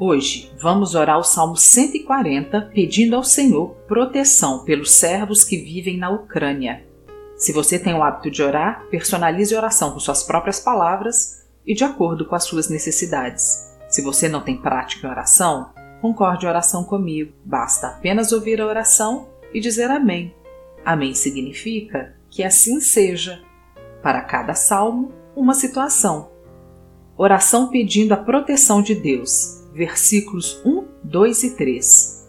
Hoje vamos orar o Salmo 140 pedindo ao Senhor proteção pelos servos que vivem na Ucrânia. Se você tem o hábito de orar, personalize a oração com suas próprias palavras e de acordo com as suas necessidades. Se você não tem prática em oração, concorde a oração comigo. Basta apenas ouvir a oração e dizer Amém. Amém significa que assim seja. Para cada salmo, uma situação. Oração pedindo a proteção de Deus versículos 1, 2 e 3.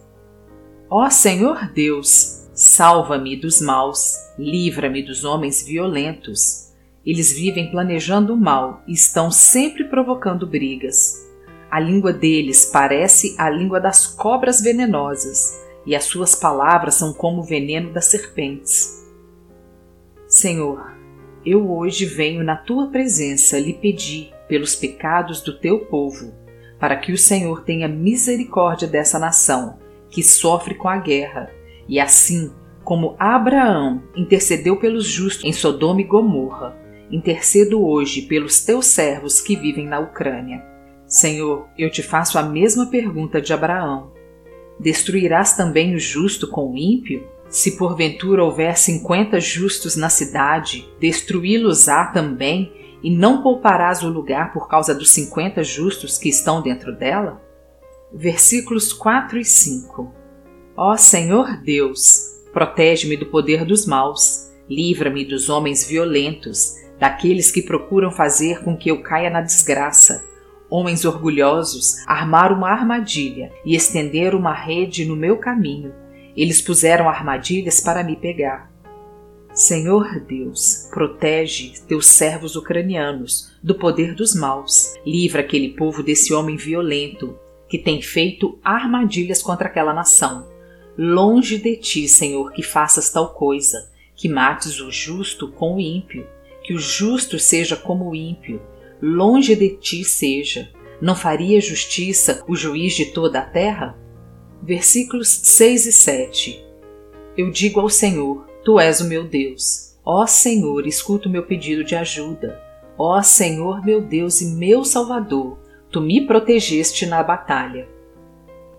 Ó Senhor Deus, salva-me dos maus, livra-me dos homens violentos. Eles vivem planejando o mal e estão sempre provocando brigas. A língua deles parece a língua das cobras venenosas, e as suas palavras são como o veneno das serpentes. Senhor, eu hoje venho na tua presença lhe pedir pelos pecados do teu povo para que o Senhor tenha misericórdia dessa nação que sofre com a guerra, e assim como Abraão intercedeu pelos justos em Sodoma e Gomorra, intercedo hoje pelos teus servos que vivem na Ucrânia. Senhor, eu te faço a mesma pergunta de Abraão. Destruirás também o justo com o ímpio? Se porventura houver cinquenta justos na cidade, destruí-los-á também e não pouparás o lugar por causa dos cinquenta justos que estão dentro dela? Versículos 4 e 5 Ó Senhor Deus, protege-me do poder dos maus, livra-me dos homens violentos, daqueles que procuram fazer com que eu caia na desgraça. Homens orgulhosos armaram uma armadilha e estenderam uma rede no meu caminho. Eles puseram armadilhas para me pegar. Senhor Deus, protege teus servos ucranianos do poder dos maus. Livra aquele povo desse homem violento que tem feito armadilhas contra aquela nação. Longe de ti, Senhor, que faças tal coisa, que mates o justo com o ímpio, que o justo seja como o ímpio. Longe de ti seja. Não faria justiça o juiz de toda a terra? Versículos 6 e 7. Eu digo ao Senhor: Tu és o meu Deus. Ó Senhor, escuta o meu pedido de ajuda. Ó Senhor, meu Deus e meu Salvador, tu me protegeste na batalha.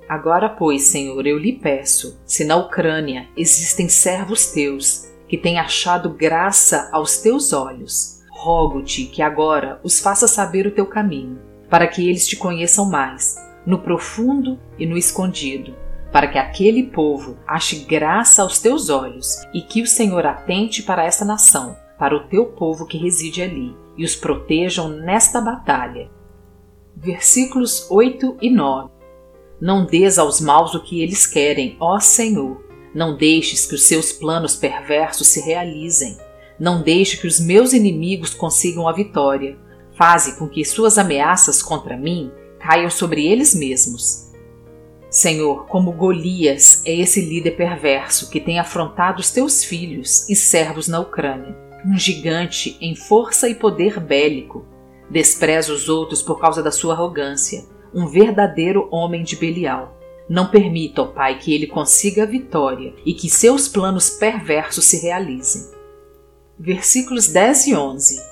Agora, pois, Senhor, eu lhe peço, se na Ucrânia existem servos teus que têm achado graça aos teus olhos, rogo-te que agora os faça saber o teu caminho, para que eles te conheçam mais, no profundo e no escondido para que aquele povo ache graça aos teus olhos e que o Senhor atente para esta nação, para o teu povo que reside ali, e os protejam nesta batalha. Versículos 8 e 9 Não des aos maus o que eles querem, ó Senhor. Não deixes que os seus planos perversos se realizem. Não deixe que os meus inimigos consigam a vitória. Faze com que suas ameaças contra mim caiam sobre eles mesmos Senhor, como Golias é esse líder perverso que tem afrontado os teus filhos e servos na Ucrânia, um gigante em força e poder bélico. Despreza os outros por causa da sua arrogância, um verdadeiro homem de Belial. Não permita, ó Pai, que ele consiga a vitória e que seus planos perversos se realizem. Versículos 10 e 11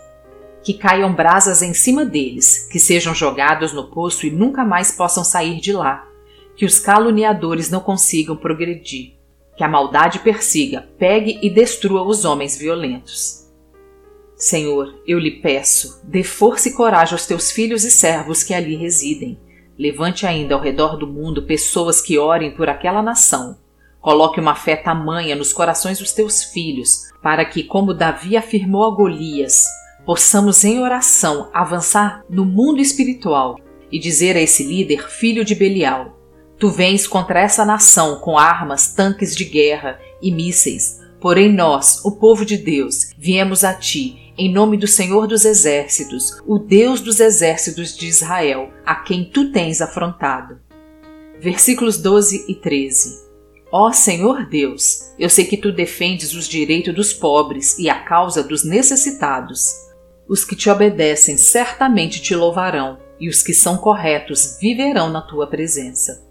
que caiam brasas em cima deles, que sejam jogados no poço e nunca mais possam sair de lá, que os caluniadores não consigam progredir, que a maldade persiga, pegue e destrua os homens violentos. Senhor, eu lhe peço, dê força e coragem aos teus filhos e servos que ali residem. Levante ainda ao redor do mundo pessoas que orem por aquela nação. Coloque uma fé tamanha nos corações dos teus filhos, para que, como Davi afirmou a Golias, possamos em oração avançar no mundo espiritual e dizer a esse líder, filho de Belial: Tu vens contra essa nação com armas, tanques de guerra e mísseis. Porém, nós, o povo de Deus, viemos a ti, em nome do Senhor dos Exércitos, o Deus dos Exércitos de Israel, a quem tu tens afrontado. Versículos 12 e 13. Ó Senhor Deus, eu sei que tu defendes os direitos dos pobres e a causa dos necessitados. Os que te obedecem certamente te louvarão, e os que são corretos viverão na tua presença.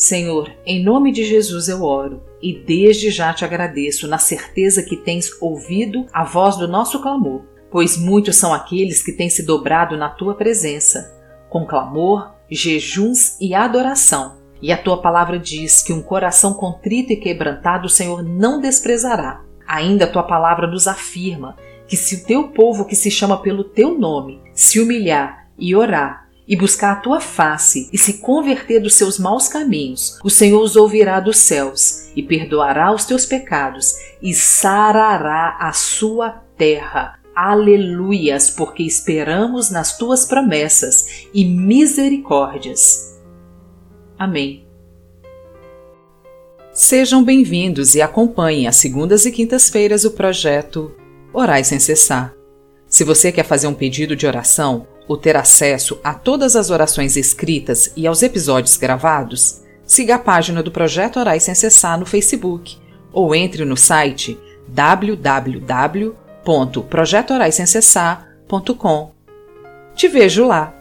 Senhor, em nome de Jesus eu oro, e desde já te agradeço na certeza que tens ouvido a voz do nosso clamor, pois muitos são aqueles que têm se dobrado na tua presença, com clamor, jejuns e adoração e a tua palavra diz que um coração contrito e quebrantado o Senhor não desprezará. Ainda a tua palavra nos afirma que se o teu povo que se chama pelo teu nome se humilhar e orar e buscar a tua face e se converter dos seus maus caminhos, o Senhor os ouvirá dos céus e perdoará os teus pecados e sarará a sua terra. Aleluias, porque esperamos nas tuas promessas e misericórdias. Amém. Sejam bem-vindos e acompanhem às segundas e quintas-feiras o projeto Orais Sem Cessar. Se você quer fazer um pedido de oração ou ter acesso a todas as orações escritas e aos episódios gravados, siga a página do Projeto Orais Sem Cessar no Facebook ou entre no site www.projetoraissemcessar.com. Te vejo lá!